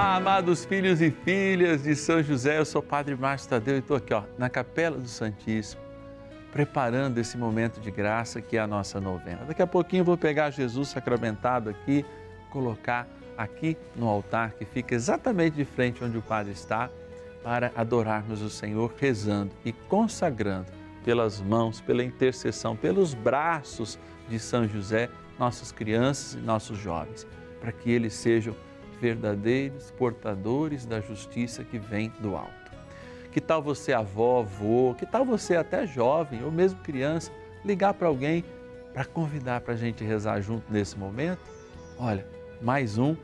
Olá, amados filhos e filhas de São José, eu sou o Padre Márcio Tadeu e estou aqui ó, na Capela do Santíssimo, preparando esse momento de graça que é a nossa novena. Daqui a pouquinho eu vou pegar Jesus sacramentado aqui, colocar aqui no altar que fica exatamente de frente onde o Padre está, para adorarmos o Senhor rezando e consagrando pelas mãos, pela intercessão, pelos braços de São José, nossas crianças e nossos jovens, para que eles sejam verdadeiros portadores da justiça que vem do alto. Que tal você, avó, avô, que tal você, até jovem ou mesmo criança, ligar para alguém para convidar para a gente rezar junto nesse momento? Olha, mais um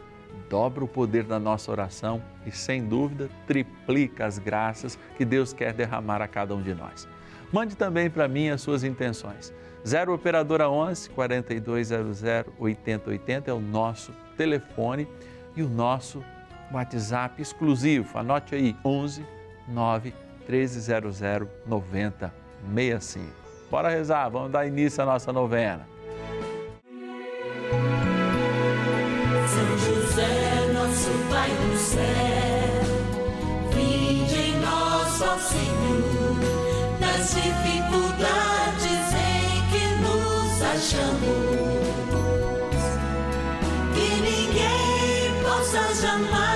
dobra o poder da nossa oração e, sem dúvida, triplica as graças que Deus quer derramar a cada um de nós. Mande também para mim as suas intenções. 0 Operadora 11 4200 8080 é o nosso telefone e o nosso WhatsApp exclusivo. Anote aí 11 9 1300 9065. Bora rezar, vamos dar início à nossa novena. São José, nosso Pai do céu, vinde em nós, ó Senhor, nas dificuldades em que nos achamos. Jamais dizer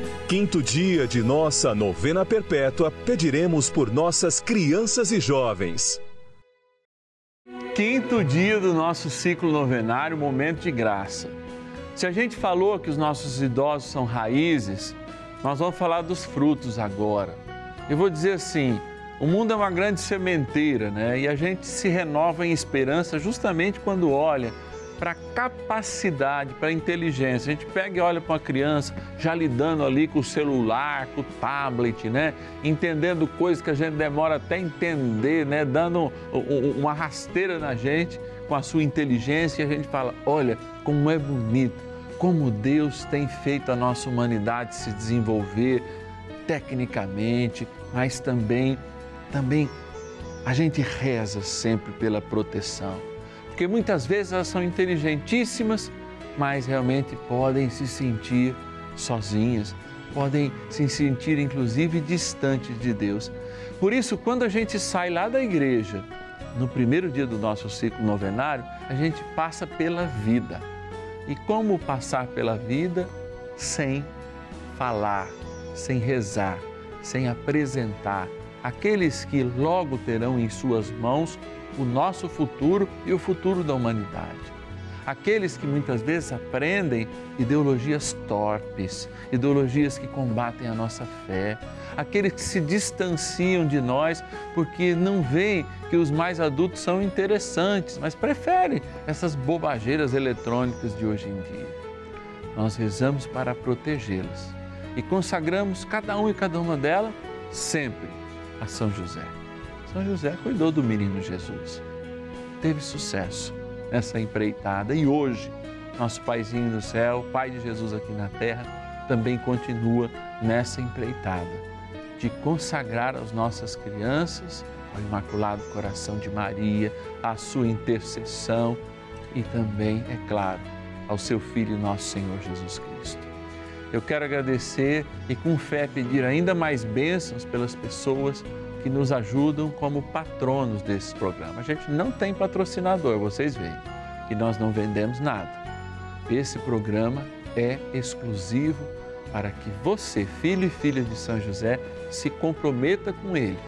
quinto dia de nossa novena perpétua, pediremos por nossas crianças e jovens. Quinto dia do nosso ciclo novenário, momento de graça. Se a gente falou que os nossos idosos são raízes, nós vamos falar dos frutos agora. Eu vou dizer assim: o mundo é uma grande sementeira, né? E a gente se renova em esperança justamente quando olha para capacidade, para inteligência. A gente pega e olha para uma criança já lidando ali com o celular, com o tablet, né? Entendendo coisas que a gente demora até entender, né? Dando uma rasteira na gente com a sua inteligência e a gente fala: olha como é bonito, como Deus tem feito a nossa humanidade se desenvolver tecnicamente, mas também, também a gente reza sempre pela proteção porque muitas vezes elas são inteligentíssimas, mas realmente podem se sentir sozinhas, podem se sentir inclusive distantes de Deus. Por isso, quando a gente sai lá da igreja, no primeiro dia do nosso ciclo novenário, a gente passa pela vida. E como passar pela vida sem falar, sem rezar, sem apresentar aqueles que logo terão em suas mãos o nosso futuro e o futuro da humanidade. Aqueles que muitas vezes aprendem ideologias torpes, ideologias que combatem a nossa fé, aqueles que se distanciam de nós porque não veem que os mais adultos são interessantes, mas preferem essas bobageiras eletrônicas de hoje em dia. Nós rezamos para protegê-las e consagramos cada um e cada uma delas sempre a São José. São José cuidou do menino Jesus. Teve sucesso nessa empreitada e hoje, nosso Paizinho do céu, Pai de Jesus aqui na terra, também continua nessa empreitada de consagrar as nossas crianças ao Imaculado Coração de Maria, à sua intercessão e também, é claro, ao seu Filho, nosso Senhor Jesus Cristo. Eu quero agradecer e com fé pedir ainda mais bênçãos pelas pessoas que nos ajudam como patronos desse programa. A gente não tem patrocinador, vocês veem, que nós não vendemos nada. Esse programa é exclusivo para que você, filho e filha de São José, se comprometa com ele,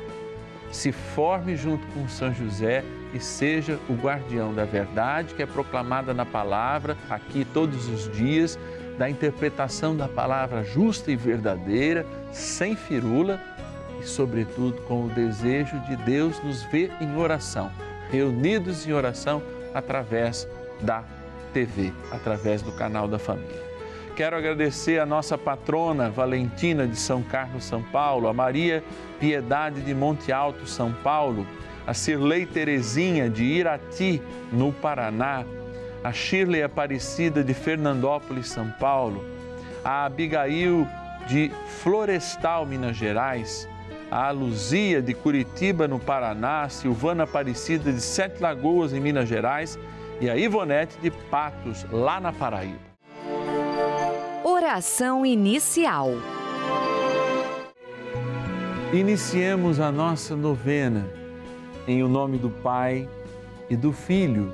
se forme junto com São José e seja o guardião da verdade que é proclamada na palavra aqui todos os dias, da interpretação da palavra justa e verdadeira, sem firula e, sobretudo, com o desejo de Deus nos ver em oração, reunidos em oração através da TV, através do canal da família. Quero agradecer a nossa patrona Valentina de São Carlos, São Paulo, a Maria Piedade de Monte Alto, São Paulo, a Cirlei Terezinha de Irati, no Paraná, a Shirley Aparecida de Fernandópolis, São Paulo, a Abigail de Florestal, Minas Gerais, a Luzia de Curitiba, no Paraná, Silvana Aparecida de Sete Lagoas, em Minas Gerais, e a Ivonete de Patos, lá na Paraíba. Oração inicial. Iniciemos a nossa novena em o nome do Pai e do Filho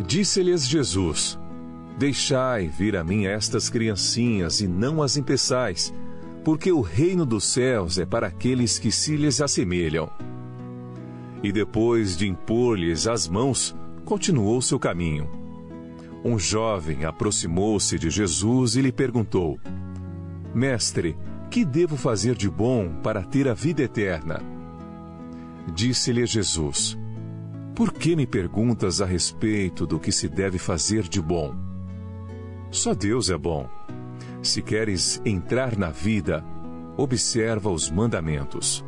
Disse-lhes Jesus: Deixai vir a mim estas criancinhas e não as impeçais, porque o reino dos céus é para aqueles que se lhes assemelham. E depois de impor-lhes as mãos, continuou seu caminho um jovem aproximou-se de Jesus e lhe perguntou: Mestre, que devo fazer de bom para ter a vida eterna? Disse-lhe Jesus: Por que me perguntas a respeito do que se deve fazer de bom? Só Deus é bom. Se queres entrar na vida, observa os mandamentos.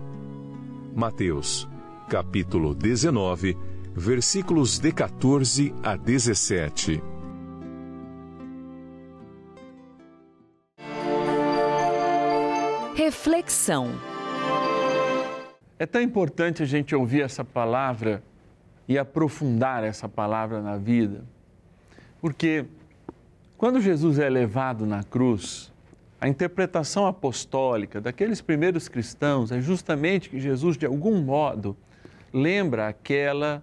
Mateus, capítulo 19, versículos de 14 a 17. Reflexão. É tão importante a gente ouvir essa palavra e aprofundar essa palavra na vida, porque quando Jesus é levado na cruz, a interpretação apostólica daqueles primeiros cristãos é justamente que Jesus, de algum modo, lembra aquela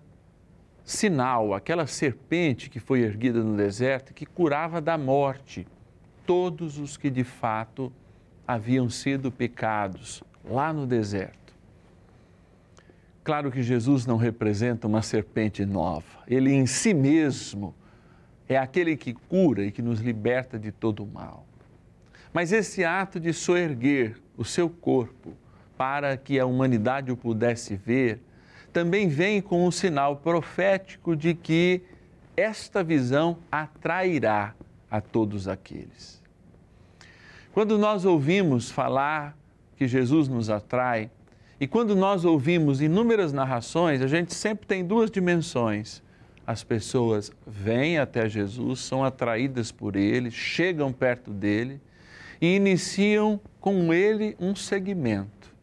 sinal, aquela serpente que foi erguida no deserto que curava da morte todos os que de fato haviam sido pecados lá no deserto. Claro que Jesus não representa uma serpente nova, ele em si mesmo é aquele que cura e que nos liberta de todo o mal. Mas esse ato de soerguer o seu corpo para que a humanidade o pudesse ver, também vem com um sinal profético de que esta visão atrairá a todos aqueles. Quando nós ouvimos falar que Jesus nos atrai, e quando nós ouvimos inúmeras narrações, a gente sempre tem duas dimensões. As pessoas vêm até Jesus, são atraídas por ele, chegam perto dele e iniciam com ele um segmento.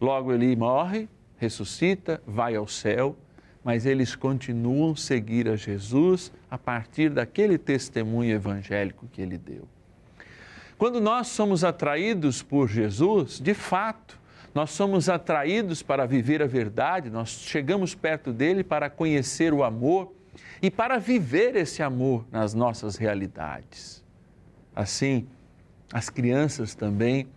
Logo ele morre, ressuscita, vai ao céu, mas eles continuam seguir a Jesus a partir daquele testemunho evangélico que ele deu. Quando nós somos atraídos por Jesus, de fato, nós somos atraídos para viver a verdade, nós chegamos perto dele para conhecer o amor e para viver esse amor nas nossas realidades. Assim, as crianças também,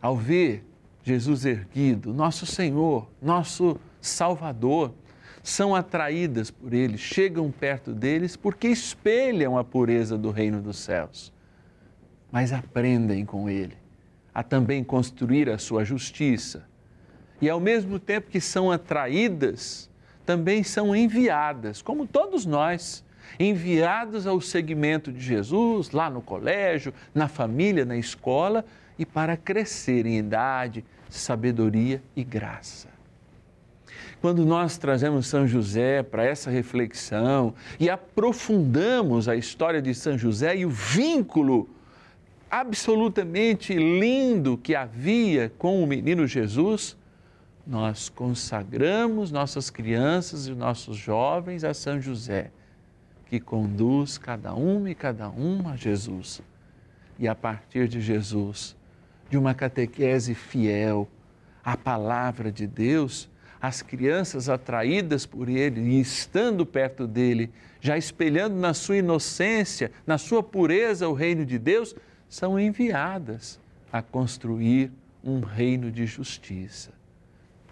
ao ver Jesus erguido, nosso Senhor, nosso Salvador, são atraídas por ele, chegam perto deles porque espelham a pureza do reino dos céus, mas aprendem com ele a também construir a sua justiça. E ao mesmo tempo que são atraídas, também são enviadas, como todos nós, enviados ao segmento de Jesus, lá no colégio, na família, na escola, e para crescer em idade, sabedoria e graça. Quando nós trazemos São José para essa reflexão e aprofundamos a história de São José e o vínculo absolutamente lindo que havia com o menino Jesus, nós consagramos nossas crianças e nossos jovens a São José, que conduz cada um e cada um a Jesus. E a partir de Jesus, de uma catequese fiel à palavra de Deus, as crianças atraídas por ele e estando perto dele, já espelhando na sua inocência, na sua pureza o reino de Deus, são enviadas a construir um reino de justiça.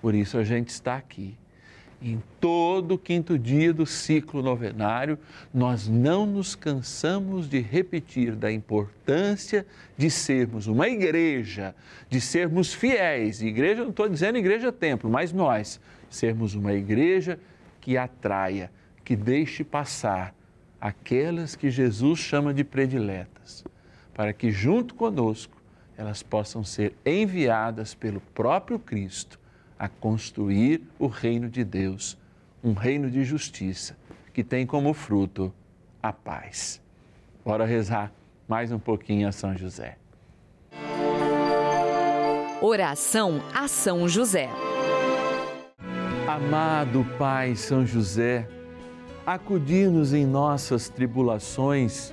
Por isso a gente está aqui. Em todo o quinto dia do ciclo novenário, nós não nos cansamos de repetir da importância de sermos uma igreja, de sermos fiéis. Igreja, não estou dizendo igreja-templo, mas nós, sermos uma igreja que atraia, que deixe passar aquelas que Jesus chama de prediletas para que junto conosco elas possam ser enviadas pelo próprio Cristo a construir o reino de Deus, um reino de justiça que tem como fruto a paz. Bora rezar mais um pouquinho a São José. Oração a São José. Amado Pai São José, acudir-nos em nossas tribulações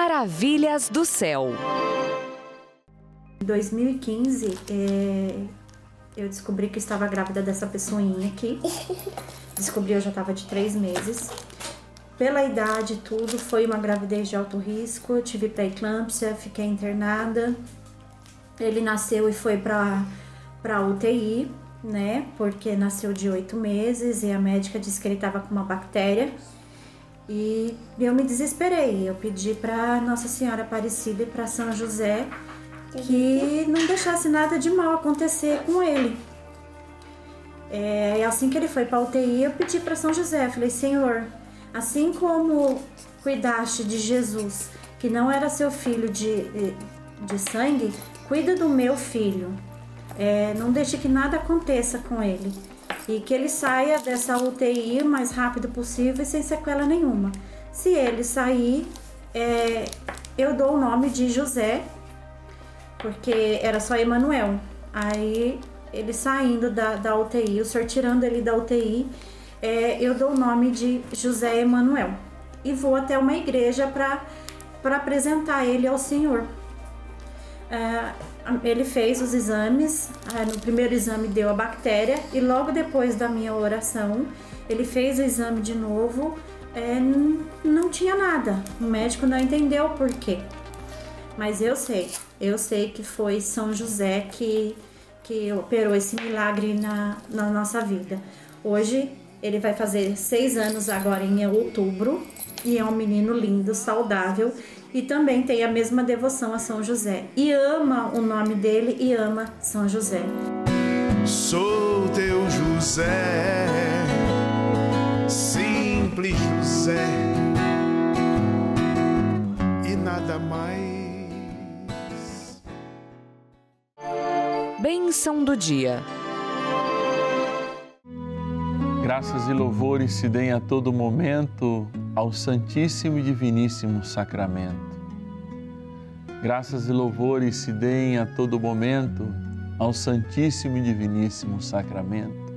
Maravilhas do céu. Em 2015, é, eu descobri que estava grávida dessa pessoinha aqui. Descobri eu já estava de três meses. Pela idade tudo, foi uma gravidez de alto risco. Eu tive pré-eclâmpsia, fiquei internada. Ele nasceu e foi para para UTI, né? Porque nasceu de oito meses e a médica disse que ele estava com uma bactéria. E eu me desesperei. Eu pedi para Nossa Senhora Aparecida e para São José que não deixasse nada de mal acontecer com ele. É, e assim que ele foi para UTI, eu pedi para São José, falei: Senhor, assim como cuidaste de Jesus, que não era seu filho de, de sangue, cuida do meu filho. É, não deixe que nada aconteça com ele e que ele saia dessa UTI o mais rápido possível e sem sequela nenhuma. Se ele sair, é, eu dou o nome de José, porque era só Emanuel. Aí ele saindo da, da UTI, o senhor tirando ele da UTI, é, eu dou o nome de José Emanuel e vou até uma igreja para apresentar ele ao Senhor. É, ele fez os exames, é, no primeiro exame deu a bactéria e logo depois da minha oração ele fez o exame de novo, é, não tinha nada. O médico não entendeu por quê. Mas eu sei, eu sei que foi São José que, que operou esse milagre na, na nossa vida. Hoje ele vai fazer seis anos agora em outubro e é um menino lindo, saudável e também tem a mesma devoção a São José e ama o nome dele e ama São José. Sou teu José, simples José e nada mais. Bênção do dia. Graças e louvores se deem a todo momento ao Santíssimo e Diviníssimo Sacramento. Graças e louvores se deem a todo momento ao Santíssimo e Diviníssimo Sacramento.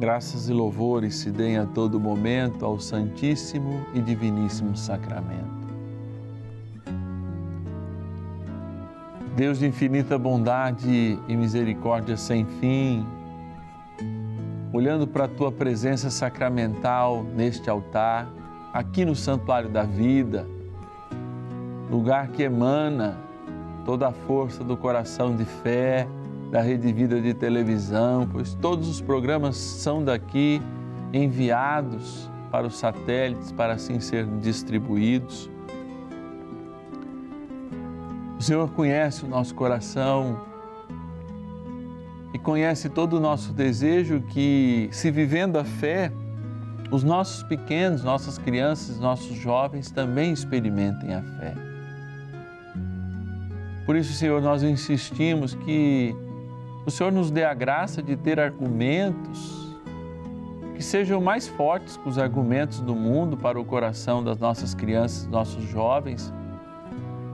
Graças e louvores se deem a todo momento ao Santíssimo e Diviníssimo Sacramento. Deus de infinita bondade e misericórdia sem fim, olhando para a tua presença sacramental neste altar, aqui no Santuário da Vida, lugar que emana toda a força do coração de fé da Rede Vida de televisão, pois todos os programas são daqui enviados para os satélites para assim serem distribuídos. O Senhor conhece o nosso coração conhece todo o nosso desejo que, se vivendo a fé, os nossos pequenos, nossas crianças, nossos jovens também experimentem a fé. Por isso, Senhor, nós insistimos que o Senhor nos dê a graça de ter argumentos que sejam mais fortes que os argumentos do mundo para o coração das nossas crianças, nossos jovens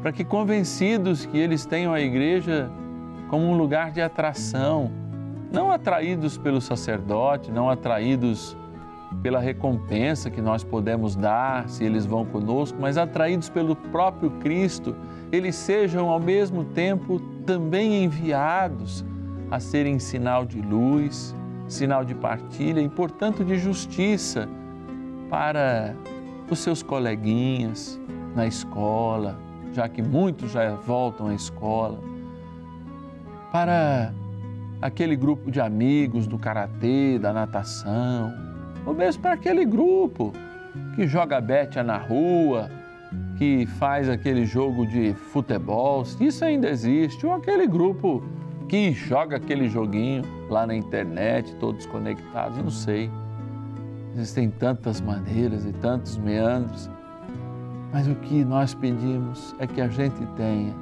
para que, convencidos que eles tenham a igreja como um lugar de atração, não atraídos pelo sacerdote, não atraídos pela recompensa que nós podemos dar se eles vão conosco, mas atraídos pelo próprio Cristo, eles sejam ao mesmo tempo também enviados a serem sinal de luz, sinal de partilha e, portanto, de justiça para os seus coleguinhas na escola, já que muitos já voltam à escola, para aquele grupo de amigos do karatê, da natação, ou mesmo para aquele grupo que joga bétia na rua, que faz aquele jogo de futebol, isso ainda existe, ou aquele grupo que joga aquele joguinho lá na internet, todos conectados, eu não sei. Existem tantas maneiras e tantos meandros, mas o que nós pedimos é que a gente tenha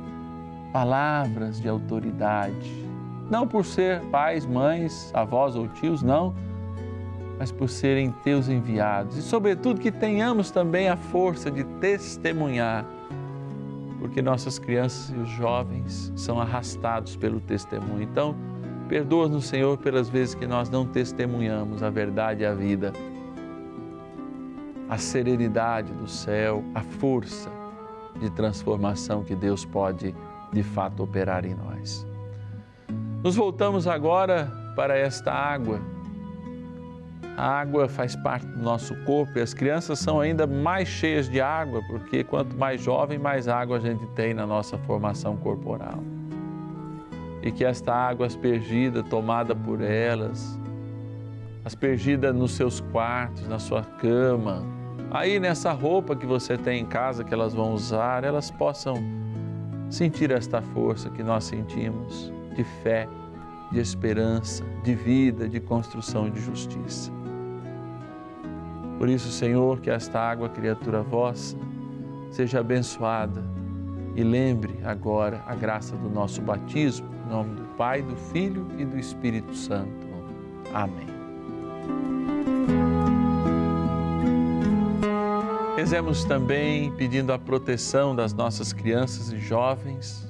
palavras de autoridade, não por ser pais, mães, avós ou tios, não, mas por serem teus enviados e, sobretudo, que tenhamos também a força de testemunhar, porque nossas crianças e os jovens são arrastados pelo testemunho. Então, perdoa-nos, Senhor, pelas vezes que nós não testemunhamos a verdade e a vida, a serenidade do céu, a força de transformação que Deus pode de fato operar em nós. Nos voltamos agora para esta água. A água faz parte do nosso corpo e as crianças são ainda mais cheias de água, porque quanto mais jovem, mais água a gente tem na nossa formação corporal. E que esta água aspergida, tomada por elas, aspergida nos seus quartos, na sua cama, aí nessa roupa que você tem em casa que elas vão usar, elas possam sentir esta força que nós sentimos de fé, de esperança, de vida, de construção e de justiça. Por isso, Senhor, que esta água, criatura vossa, seja abençoada e lembre agora a graça do nosso batismo, em nome do Pai, do Filho e do Espírito Santo. Amém. Rezemos também pedindo a proteção das nossas crianças e jovens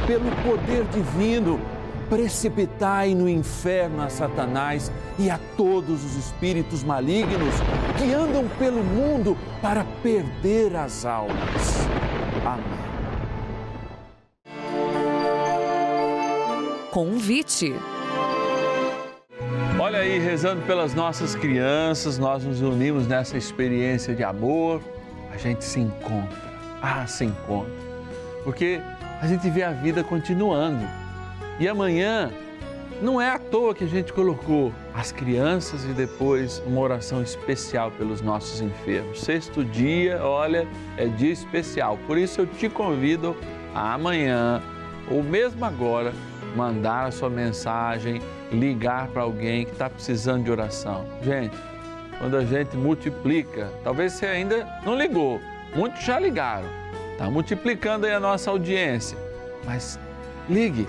pelo poder divino, precipitai no inferno a Satanás e a todos os espíritos malignos que andam pelo mundo para perder as almas. Amém. Convite. Olha aí, rezando pelas nossas crianças, nós nos unimos nessa experiência de amor, a gente se encontra, ah, se encontra, porque a gente vê a vida continuando. E amanhã não é à toa que a gente colocou as crianças e depois uma oração especial pelos nossos enfermos. Sexto dia, olha, é dia especial. Por isso eu te convido a amanhã, ou mesmo agora, mandar a sua mensagem, ligar para alguém que está precisando de oração. Gente, quando a gente multiplica, talvez você ainda não ligou, muitos já ligaram, está multiplicando aí a nossa audiência, mas ligue,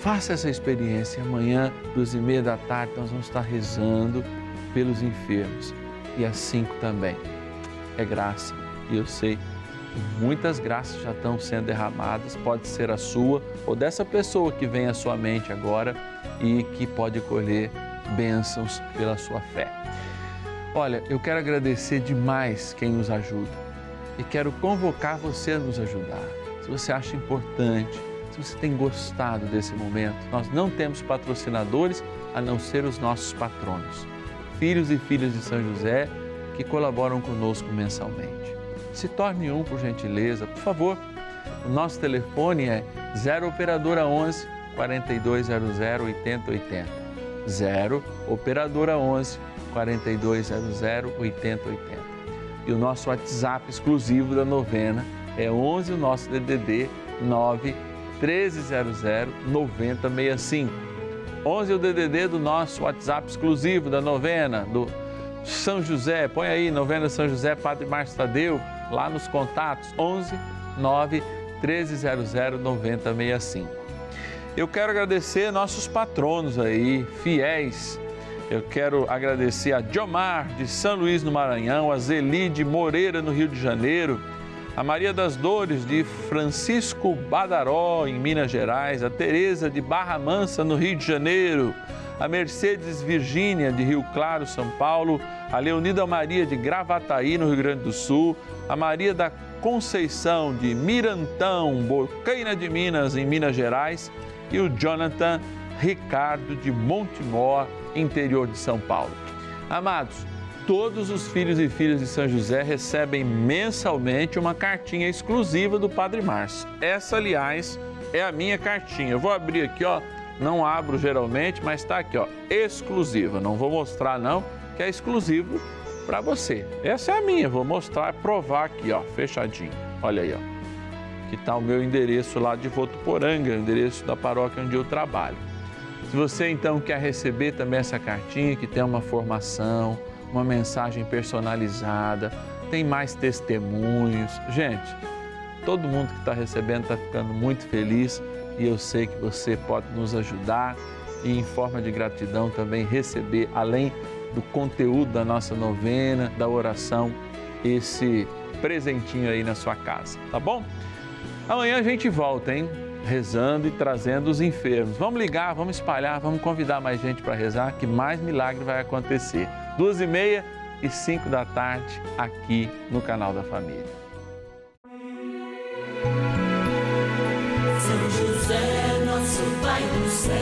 faça essa experiência. Amanhã, duas e meia da tarde, nós vamos estar rezando pelos enfermos e às cinco também. É graça e eu sei muitas graças já estão sendo derramadas, pode ser a sua ou dessa pessoa que vem à sua mente agora e que pode colher bênçãos pela sua fé. Olha, eu quero agradecer demais quem nos ajuda e quero convocar você a nos ajudar. Se você acha importante, se você tem gostado desse momento, nós não temos patrocinadores a não ser os nossos patronos, filhos e filhas de São José que colaboram conosco mensalmente se torne um por gentileza, por favor. O nosso telefone é 0 operadora 11 4200 8080. 0 operadora 11 4200 8080. E o nosso WhatsApp exclusivo da novena é 11 o nosso DDD 9 1300 9065. 11 é o DDD do nosso WhatsApp exclusivo da novena do São José. Põe aí, novena São José, Padre Márcio Tadeu lá nos contatos 11 9 1300 9065. Eu quero agradecer nossos patronos aí, fiéis. Eu quero agradecer a Diomar de São Luís no Maranhão, a Zelide Moreira no Rio de Janeiro, a Maria das Dores de Francisco Badaró em Minas Gerais, a Teresa de Barra Mansa no Rio de Janeiro, a Mercedes Virgínia de Rio Claro, São Paulo, a Leonida Maria de Gravataí, no Rio Grande do Sul, a Maria da Conceição de Mirantão, Bocaina de Minas, em Minas Gerais, e o Jonathan Ricardo de Montemor, interior de São Paulo. Amados, todos os filhos e filhas de São José recebem mensalmente uma cartinha exclusiva do Padre Márcio. Essa, aliás, é a minha cartinha. Eu vou abrir aqui, ó. Não abro geralmente, mas está aqui, ó, exclusiva. Não vou mostrar não, que é exclusivo para você. Essa é a minha, vou mostrar, provar aqui, ó, fechadinho. Olha aí, ó. Que está o meu endereço lá de Votuporanga, o endereço da paróquia onde eu trabalho. Se você então quer receber também essa cartinha que tem uma formação, uma mensagem personalizada, tem mais testemunhos. Gente, todo mundo que está recebendo está ficando muito feliz e eu sei que você pode nos ajudar e, em forma de gratidão, também receber, além do conteúdo da nossa novena, da oração, esse presentinho aí na sua casa, tá bom? Amanhã a gente volta, hein? Rezando e trazendo os enfermos. Vamos ligar, vamos espalhar, vamos convidar mais gente para rezar, que mais milagre vai acontecer. Duas e meia e cinco da tarde, aqui no canal da Família. São José, nosso Pai do céu,